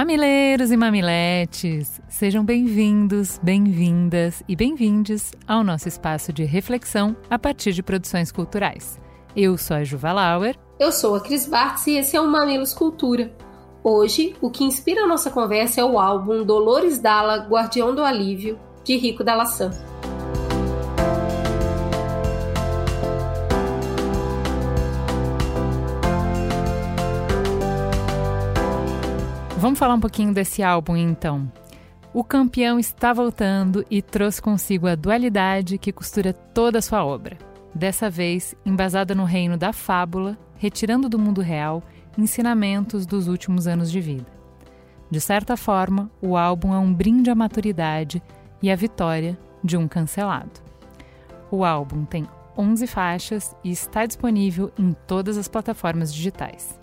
Mamileiros e mamiletes, sejam bem-vindos, bem-vindas e bem-vindes ao nosso espaço de reflexão a partir de produções culturais. Eu sou a Juva Lauer. Eu sou a Cris Bartz e esse é o Mamilos Cultura. Hoje, o que inspira a nossa conversa é o álbum Dolores Dalla, Guardião do Alívio, de Rico Dalassan. Vamos falar um pouquinho desse álbum então. O campeão está voltando e trouxe consigo a dualidade que costura toda a sua obra. Dessa vez, embasada no reino da fábula, retirando do mundo real ensinamentos dos últimos anos de vida. De certa forma, o álbum é um brinde à maturidade e à vitória de um cancelado. O álbum tem 11 faixas e está disponível em todas as plataformas digitais.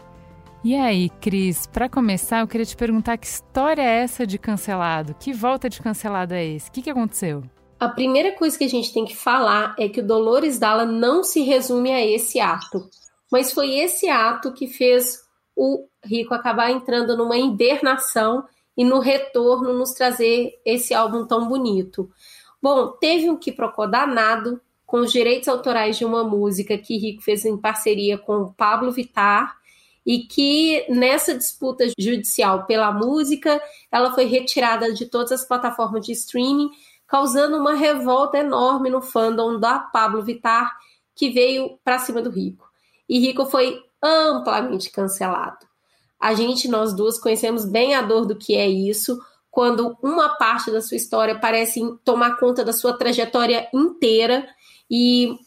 E aí, Cris, para começar, eu queria te perguntar que história é essa de cancelado? Que volta de cancelado é esse? O que, que aconteceu? A primeira coisa que a gente tem que falar é que o Dolores Dalla não se resume a esse ato, mas foi esse ato que fez o Rico acabar entrando numa hibernação e no retorno nos trazer esse álbum tão bonito. Bom, teve um que procurou danado com os direitos autorais de uma música que Rico fez em parceria com Pablo Vittar e que nessa disputa judicial pela música, ela foi retirada de todas as plataformas de streaming, causando uma revolta enorme no fandom da Pablo Vittar, que veio para cima do Rico. E Rico foi amplamente cancelado. A gente, nós duas, conhecemos bem a dor do que é isso, quando uma parte da sua história parece tomar conta da sua trajetória inteira e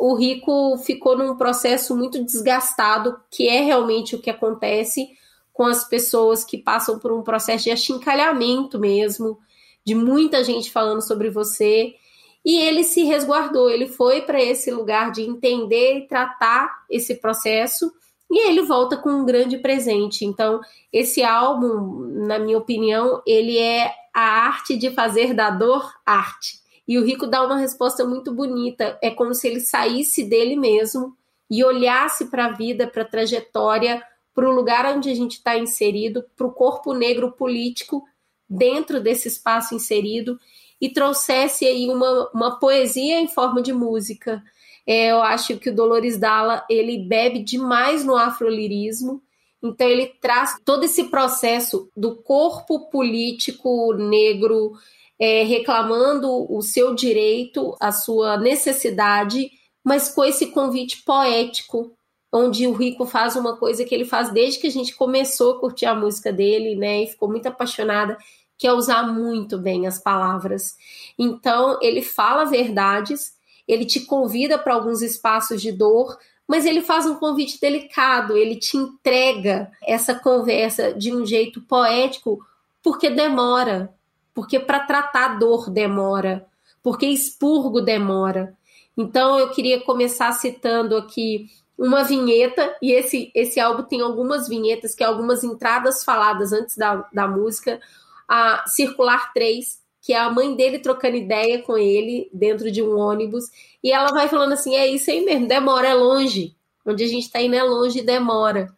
o rico ficou num processo muito desgastado, que é realmente o que acontece com as pessoas que passam por um processo de achincalhamento mesmo, de muita gente falando sobre você. E ele se resguardou, ele foi para esse lugar de entender e tratar esse processo, e ele volta com um grande presente. Então, esse álbum, na minha opinião, ele é a arte de fazer da dor arte. E o Rico dá uma resposta muito bonita. É como se ele saísse dele mesmo e olhasse para a vida, para a trajetória, para o lugar onde a gente está inserido, para o corpo negro político dentro desse espaço inserido e trouxesse aí uma, uma poesia em forma de música. É, eu acho que o Dolores Dalla ele bebe demais no afrolirismo, então ele traz todo esse processo do corpo político negro é, reclamando o seu direito, a sua necessidade, mas com esse convite poético, onde o Rico faz uma coisa que ele faz desde que a gente começou a curtir a música dele, né? E ficou muito apaixonada, que é usar muito bem as palavras. Então, ele fala verdades, ele te convida para alguns espaços de dor, mas ele faz um convite delicado, ele te entrega essa conversa de um jeito poético, porque demora, porque para tratar dor demora, porque expurgo demora. Então eu queria começar citando aqui uma vinheta, e esse, esse álbum tem algumas vinhetas, que é algumas entradas faladas antes da, da música, a Circular 3, que é a mãe dele trocando ideia com ele dentro de um ônibus, e ela vai falando assim: é isso aí mesmo, demora, é longe. Onde a gente está indo é longe, demora.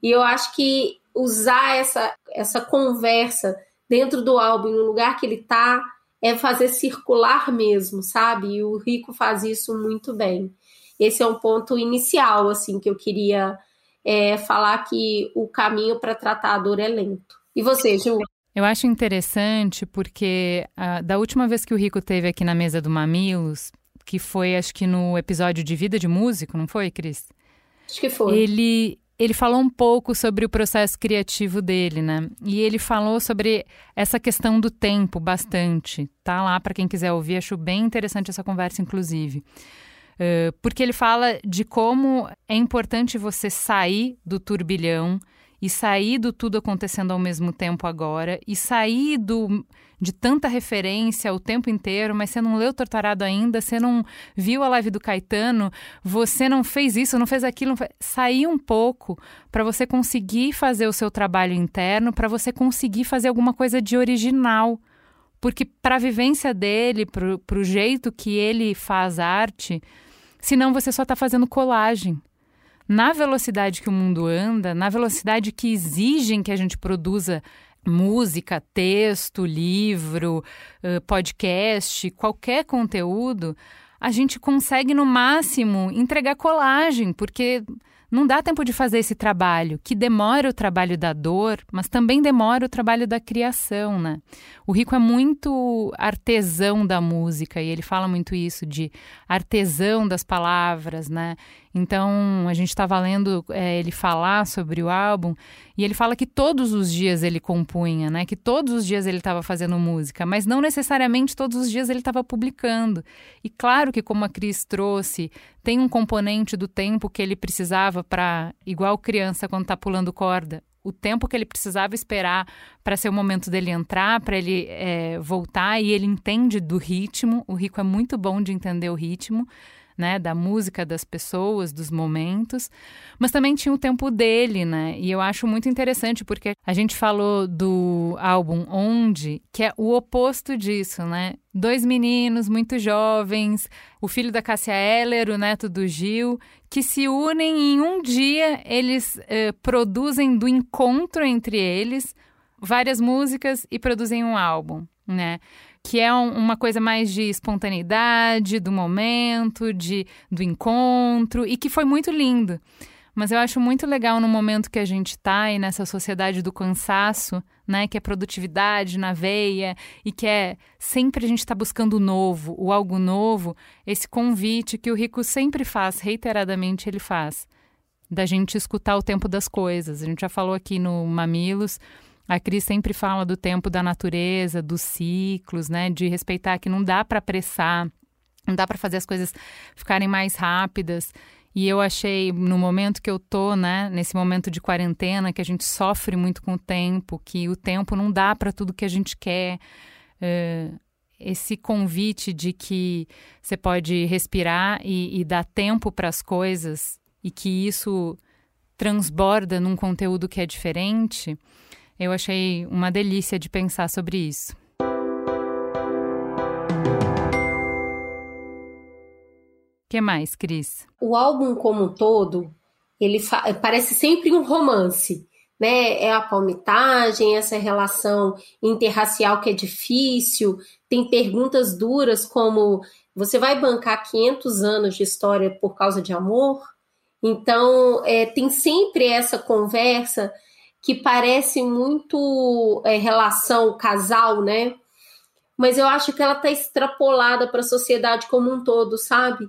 E eu acho que usar essa, essa conversa dentro do álbum, no lugar que ele tá, é fazer circular mesmo, sabe? E o Rico faz isso muito bem. Esse é um ponto inicial, assim, que eu queria é, falar que o caminho para tratar a dor é lento. E você, Ju? Eu acho interessante porque uh, da última vez que o Rico teve aqui na mesa do Mamilos, que foi acho que no episódio de Vida de Músico, não foi, Cris? Acho que foi. Ele ele falou um pouco sobre o processo criativo dele, né? E ele falou sobre essa questão do tempo bastante. Tá lá para quem quiser ouvir, acho bem interessante essa conversa, inclusive. Uh, porque ele fala de como é importante você sair do turbilhão e sair do tudo acontecendo ao mesmo tempo agora e sair do de tanta referência o tempo inteiro, mas você não leu Torturado ainda, você não viu a live do Caetano, você não fez isso, não fez aquilo, não fez... sair um pouco para você conseguir fazer o seu trabalho interno, para você conseguir fazer alguma coisa de original. Porque para a vivência dele, para o jeito que ele faz arte, senão você só está fazendo colagem na velocidade que o mundo anda, na velocidade que exigem que a gente produza música, texto, livro, podcast, qualquer conteúdo, a gente consegue no máximo entregar colagem, porque não dá tempo de fazer esse trabalho, que demora o trabalho da dor, mas também demora o trabalho da criação, né? O Rico é muito artesão da música e ele fala muito isso de artesão das palavras, né? Então, a gente estava lendo é, ele falar sobre o álbum e ele fala que todos os dias ele compunha, né? Que todos os dias ele estava fazendo música, mas não necessariamente todos os dias ele estava publicando. E claro que, como a Cris trouxe, tem um componente do tempo que ele precisava para, igual criança quando está pulando corda, o tempo que ele precisava esperar para ser o momento dele entrar, para ele é, voltar, e ele entende do ritmo. O Rico é muito bom de entender o ritmo né, da música das pessoas, dos momentos, mas também tinha o tempo dele, né? E eu acho muito interessante porque a gente falou do álbum Onde, que é o oposto disso, né? Dois meninos muito jovens, o filho da Cássia Eller, o neto do Gil, que se unem e em um dia eles eh, produzem do encontro entre eles várias músicas e produzem um álbum, né? Que é um, uma coisa mais de espontaneidade, do momento, de do encontro, e que foi muito lindo. Mas eu acho muito legal no momento que a gente está e nessa sociedade do cansaço, né, que é produtividade na veia e que é sempre a gente está buscando o novo, o algo novo, esse convite que o Rico sempre faz, reiteradamente ele faz, da gente escutar o tempo das coisas. A gente já falou aqui no Mamilos a Cris sempre fala do tempo da natureza, dos ciclos, né? De respeitar que não dá para apressar, não dá para fazer as coisas ficarem mais rápidas. E eu achei, no momento que eu tô, né, nesse momento de quarentena, que a gente sofre muito com o tempo, que o tempo não dá para tudo que a gente quer. Uh, esse convite de que você pode respirar e, e dar tempo para as coisas e que isso transborda num conteúdo que é diferente. Eu achei uma delícia de pensar sobre isso. O que mais, Cris? O álbum como um todo, ele parece sempre um romance, né? É a palmitagem, essa relação interracial que é difícil, tem perguntas duras como você vai bancar 500 anos de história por causa de amor? Então, é, tem sempre essa conversa que parece muito é, relação casal, né? Mas eu acho que ela está extrapolada para a sociedade como um todo, sabe?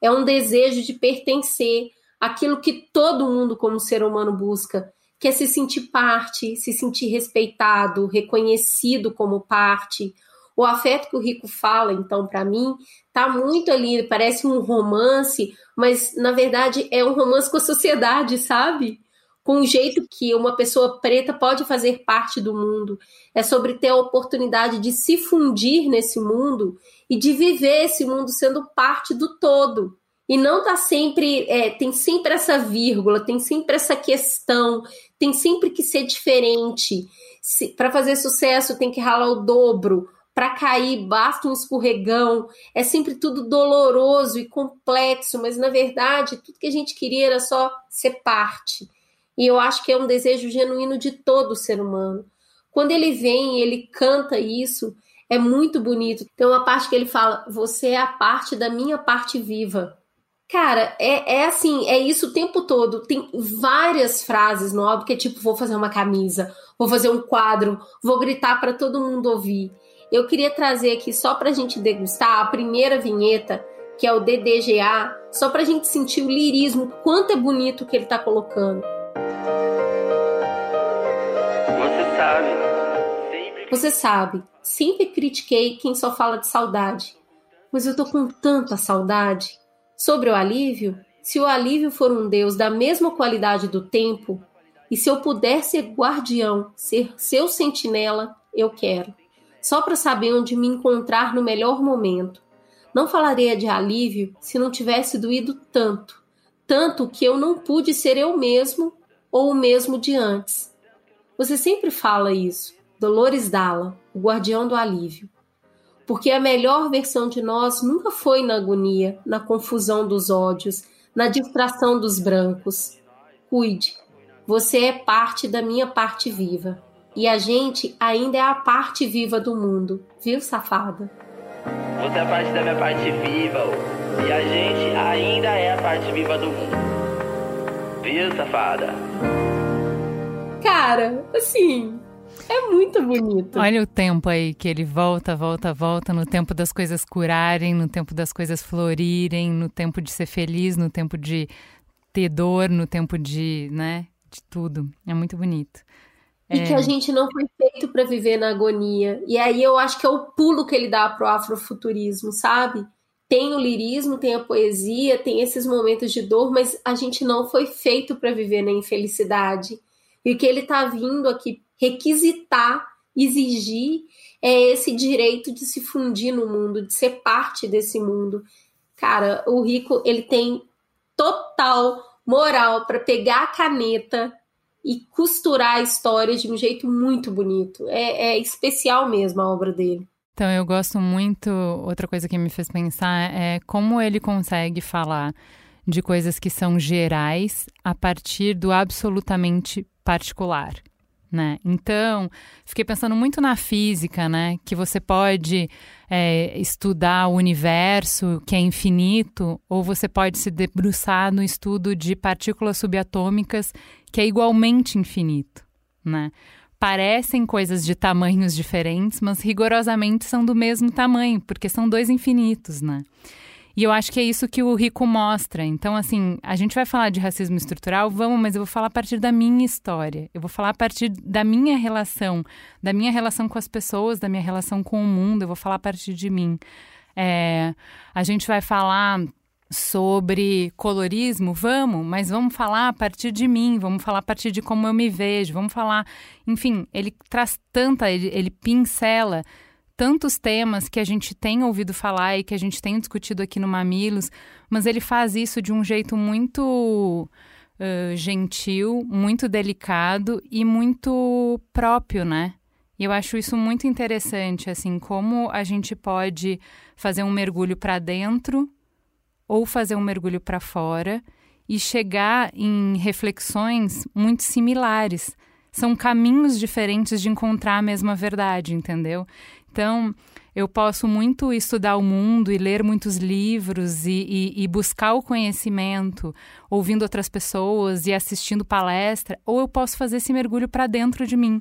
É um desejo de pertencer àquilo que todo mundo, como ser humano, busca, que é se sentir parte, se sentir respeitado, reconhecido como parte. O afeto que o Rico fala, então, para mim, tá muito ali, parece um romance, mas na verdade é um romance com a sociedade, sabe? Com o jeito que uma pessoa preta pode fazer parte do mundo. É sobre ter a oportunidade de se fundir nesse mundo e de viver esse mundo sendo parte do todo. E não tá sempre, é, tem sempre essa vírgula, tem sempre essa questão, tem sempre que ser diferente. Para fazer sucesso tem que ralar o dobro, para cair basta um escorregão. É sempre tudo doloroso e complexo, mas na verdade tudo que a gente queria era só ser parte. E eu acho que é um desejo genuíno de todo ser humano. Quando ele vem e ele canta isso, é muito bonito. Tem uma parte que ele fala: Você é a parte da minha parte viva. Cara, é, é assim, é isso o tempo todo. Tem várias frases no álbum que é tipo: Vou fazer uma camisa, vou fazer um quadro, vou gritar para todo mundo ouvir. Eu queria trazer aqui só para a gente degustar a primeira vinheta, que é o DDGA, só para a gente sentir o lirismo, quanto é bonito que ele está colocando. Sabe. Você sabe, sempre critiquei quem só fala de saudade. Mas eu tô com tanta saudade. Sobre o alívio, se o alívio for um Deus da mesma qualidade do tempo, E se eu puder ser guardião, ser seu sentinela, eu quero. Só para saber onde me encontrar no melhor momento. Não falaria de alívio se não tivesse doído tanto, tanto que eu não pude ser eu mesmo ou o mesmo de antes. Você sempre fala isso, Dolores Dalla, o guardião do alívio. Porque a melhor versão de nós nunca foi na agonia, na confusão dos ódios, na distração dos brancos. Cuide, você é parte da minha parte viva. E a gente ainda é a parte viva do mundo, viu, safada? Você é parte da minha parte viva, e a gente ainda é a parte viva do mundo. Viu, safada? Cara, assim, é muito bonito. Olha o tempo aí que ele volta, volta, volta, no tempo das coisas curarem, no tempo das coisas florirem, no tempo de ser feliz, no tempo de ter dor, no tempo de, né, de tudo. É muito bonito. E é... que a gente não foi feito para viver na agonia. E aí eu acho que é o pulo que ele dá pro afrofuturismo, sabe? Tem o lirismo, tem a poesia, tem esses momentos de dor, mas a gente não foi feito para viver na infelicidade. E o que ele está vindo aqui requisitar, exigir, é esse direito de se fundir no mundo, de ser parte desse mundo. Cara, o Rico, ele tem total moral para pegar a caneta e costurar a história de um jeito muito bonito. É, é especial mesmo a obra dele. Então, eu gosto muito. Outra coisa que me fez pensar é como ele consegue falar de coisas que são gerais a partir do absolutamente particular né? Então, fiquei pensando muito na física, né? Que você pode é, estudar o universo, que é infinito, ou você pode se debruçar no estudo de partículas subatômicas, que é igualmente infinito, né? Parecem coisas de tamanhos diferentes, mas rigorosamente são do mesmo tamanho, porque são dois infinitos, né? E eu acho que é isso que o Rico mostra. Então, assim, a gente vai falar de racismo estrutural, vamos, mas eu vou falar a partir da minha história. Eu vou falar a partir da minha relação, da minha relação com as pessoas, da minha relação com o mundo. Eu vou falar a partir de mim. É, a gente vai falar sobre colorismo, vamos, mas vamos falar a partir de mim, vamos falar a partir de como eu me vejo, vamos falar, enfim, ele traz tanta, ele, ele pincela tantos temas que a gente tem ouvido falar e que a gente tem discutido aqui no Mamilos, mas ele faz isso de um jeito muito uh, gentil, muito delicado e muito próprio, né? E eu acho isso muito interessante, assim, como a gente pode fazer um mergulho para dentro ou fazer um mergulho para fora e chegar em reflexões muito similares. São caminhos diferentes de encontrar a mesma verdade, entendeu? Então, eu posso muito estudar o mundo e ler muitos livros e, e, e, buscar o conhecimento, ouvindo outras pessoas e assistindo palestra, ou eu posso fazer esse mergulho para dentro de mim,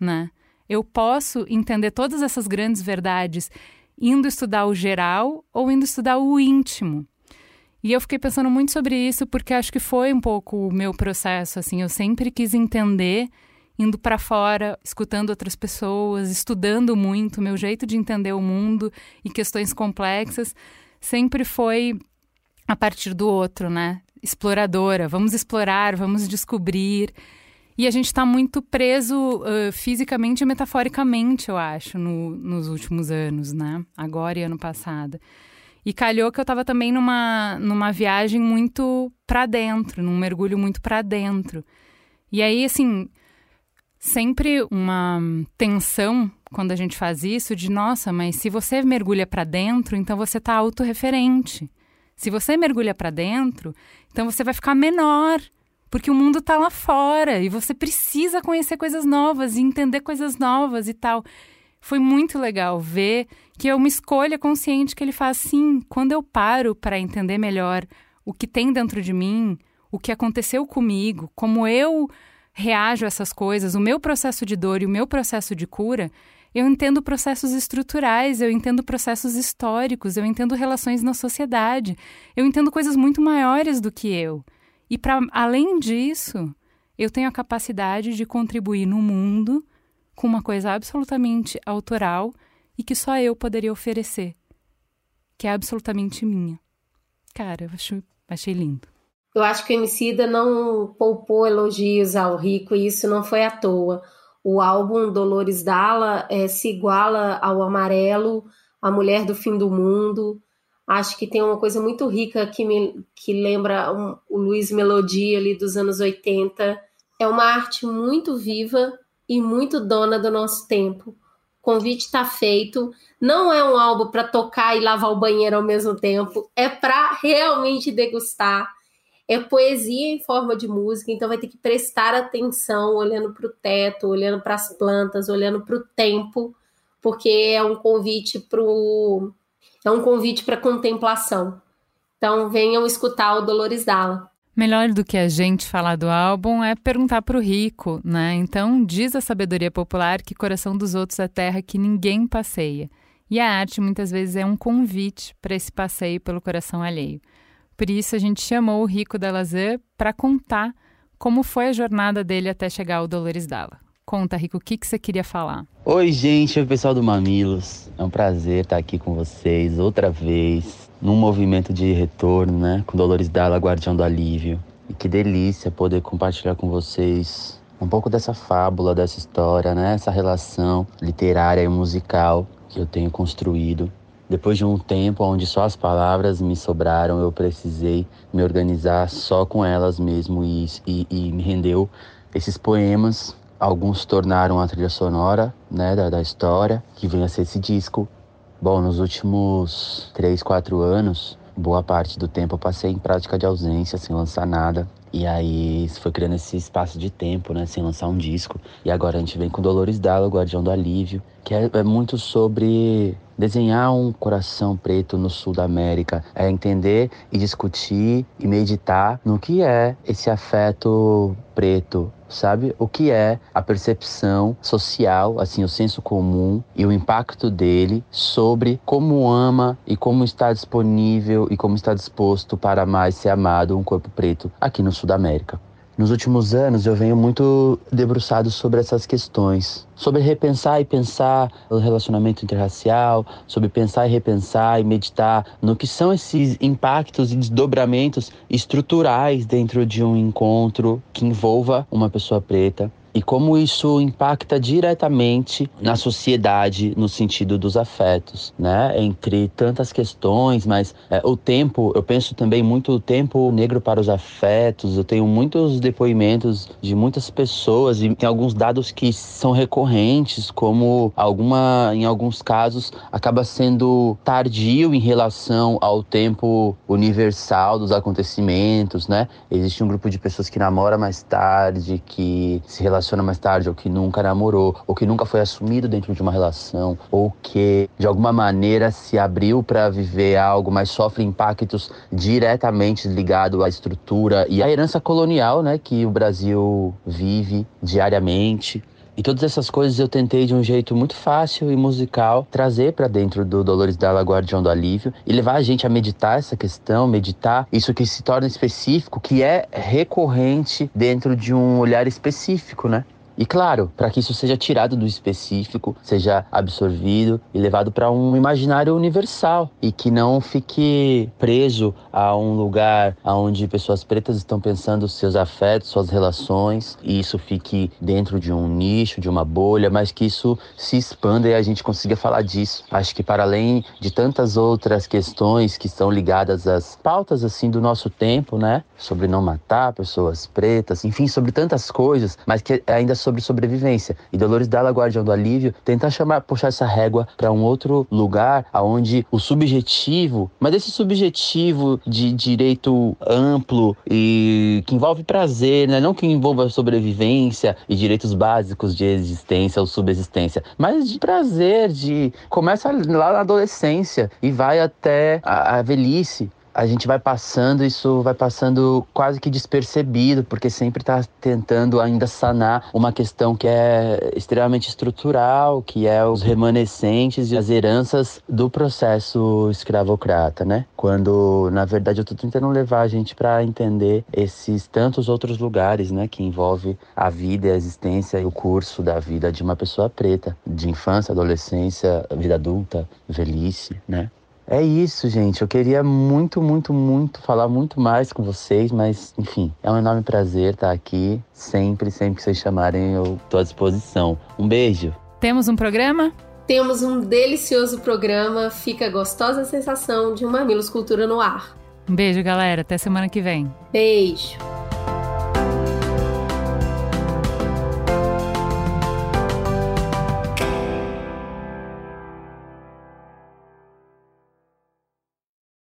né? Eu posso entender todas essas grandes verdades indo estudar o geral ou indo estudar o íntimo. E eu fiquei pensando muito sobre isso porque acho que foi um pouco o meu processo, assim, eu sempre quis entender indo para fora, escutando outras pessoas, estudando muito, meu jeito de entender o mundo e questões complexas sempre foi a partir do outro, né? Exploradora, vamos explorar, vamos descobrir. E a gente está muito preso uh, fisicamente e metaforicamente, eu acho, no, nos últimos anos, né? Agora e ano passado. E calhou que eu estava também numa, numa viagem muito para dentro, num mergulho muito para dentro. E aí, assim, sempre uma tensão quando a gente faz isso de nossa, mas se você mergulha para dentro, então você está autorreferente. Se você mergulha para dentro, então você vai ficar menor, porque o mundo está lá fora e você precisa conhecer coisas novas e entender coisas novas e tal. Foi muito legal ver que é uma escolha consciente que ele faz sim, quando eu paro para entender melhor o que tem dentro de mim, o que aconteceu comigo, como eu reajo a essas coisas, o meu processo de dor e o meu processo de cura, eu entendo processos estruturais, eu entendo processos históricos, eu entendo relações na sociedade, eu entendo coisas muito maiores do que eu. E para além disso, eu tenho a capacidade de contribuir no mundo com uma coisa absolutamente autoral e que só eu poderia oferecer, que é absolutamente minha. Cara, eu achei lindo. Eu acho que o Emicida não poupou elogios ao Rico e isso não foi à toa. O álbum Dolores Dalla é, se iguala ao Amarelo, A Mulher do Fim do Mundo. Acho que tem uma coisa muito rica que me que lembra um, o Luiz Melodia ali dos anos 80. É uma arte muito viva e muito dona do nosso tempo. O convite está feito. Não é um álbum para tocar e lavar o banheiro ao mesmo tempo, é para realmente degustar é poesia em forma de música, então vai ter que prestar atenção olhando para o teto, olhando para as plantas, olhando para o tempo, porque é um convite para é um convite para contemplação. Então venham escutar o Dolores Dalla. Melhor do que a gente falar do álbum é perguntar para o rico, né? Então diz a sabedoria popular que coração dos outros é terra que ninguém passeia. E a arte muitas vezes é um convite para esse passeio pelo coração alheio. Por isso a gente chamou o Rico Delazan para contar como foi a jornada dele até chegar ao Dolores Dalla. Conta, Rico, o que, que você queria falar? Oi, gente, oi pessoal do Mamilos. É um prazer estar aqui com vocês outra vez, num movimento de retorno, né? Com Dolores Dalla, Guardião do Alívio. E que delícia poder compartilhar com vocês um pouco dessa fábula, dessa história, né? Essa relação literária e musical que eu tenho construído depois de um tempo onde só as palavras me sobraram, eu precisei me organizar só com elas mesmo e, e, e me rendeu esses poemas. Alguns tornaram a trilha sonora né, da, da história, que vem a ser esse disco. Bom, nos últimos três, quatro anos, boa parte do tempo eu passei em prática de ausência, sem lançar nada. E aí foi criando esse espaço de tempo, né, sem lançar um disco. E agora a gente vem com Dolores Dalla, Guardião do Alívio, que é, é muito sobre desenhar um coração preto no sul da América. É entender e discutir e meditar no que é esse afeto preto sabe o que é a percepção social, assim, o senso comum e o impacto dele sobre como ama e como está disponível e como está disposto para mais ser amado um corpo preto aqui no Sul da América. Nos últimos anos eu venho muito debruçado sobre essas questões, sobre repensar e pensar o relacionamento interracial, sobre pensar e repensar e meditar no que são esses impactos e desdobramentos estruturais dentro de um encontro que envolva uma pessoa preta e como isso impacta diretamente na sociedade no sentido dos afetos, né? Entre tantas questões, mas é, o tempo, eu penso também muito o tempo negro para os afetos. Eu tenho muitos depoimentos de muitas pessoas e tem alguns dados que são recorrentes, como alguma, em alguns casos, acaba sendo tardio em relação ao tempo universal dos acontecimentos, né? Existe um grupo de pessoas que namora mais tarde, que se relaciona relaciona mais tarde, ou que nunca namorou, ou que nunca foi assumido dentro de uma relação, ou que de alguma maneira se abriu para viver algo, mas sofre impactos diretamente ligados à estrutura e à herança colonial, né, que o Brasil vive diariamente. E todas essas coisas eu tentei de um jeito muito fácil e musical trazer para dentro do Dolores Dalla Guardião do Alívio e levar a gente a meditar essa questão, meditar isso que se torna específico, que é recorrente dentro de um olhar específico, né? E claro, para que isso seja tirado do específico, seja absorvido e levado para um imaginário universal e que não fique preso a um lugar onde pessoas pretas estão pensando seus afetos, suas relações, e isso fique dentro de um nicho, de uma bolha, mas que isso se expanda e a gente consiga falar disso. Acho que para além de tantas outras questões que estão ligadas às pautas assim do nosso tempo, né, sobre não matar pessoas pretas, enfim, sobre tantas coisas, mas que ainda sobre sobrevivência. E Dolores Dalla, Guardião do Alívio, tentar chamar, puxar essa régua para um outro lugar aonde o subjetivo, mas esse subjetivo de direito amplo e que envolve prazer, né? não que envolva sobrevivência e direitos básicos de existência ou subsistência, mas de prazer, de começa lá na adolescência e vai até a, a velhice a gente vai passando, isso vai passando quase que despercebido, porque sempre está tentando ainda sanar uma questão que é extremamente estrutural, que é os remanescentes e as heranças do processo escravocrata, né? Quando, na verdade, eu estou tentando levar a gente para entender esses tantos outros lugares, né, que envolve a vida, a existência e o curso da vida de uma pessoa preta, de infância, adolescência, vida adulta, velhice, né? É isso, gente. Eu queria muito, muito, muito falar muito mais com vocês, mas enfim, é um enorme prazer estar aqui. Sempre, sempre que vocês chamarem, eu estou à disposição. Um beijo. Temos um programa? Temos um delicioso programa. Fica a gostosa sensação de um Mamilos Cultura no ar. Um beijo, galera. Até semana que vem. Beijo.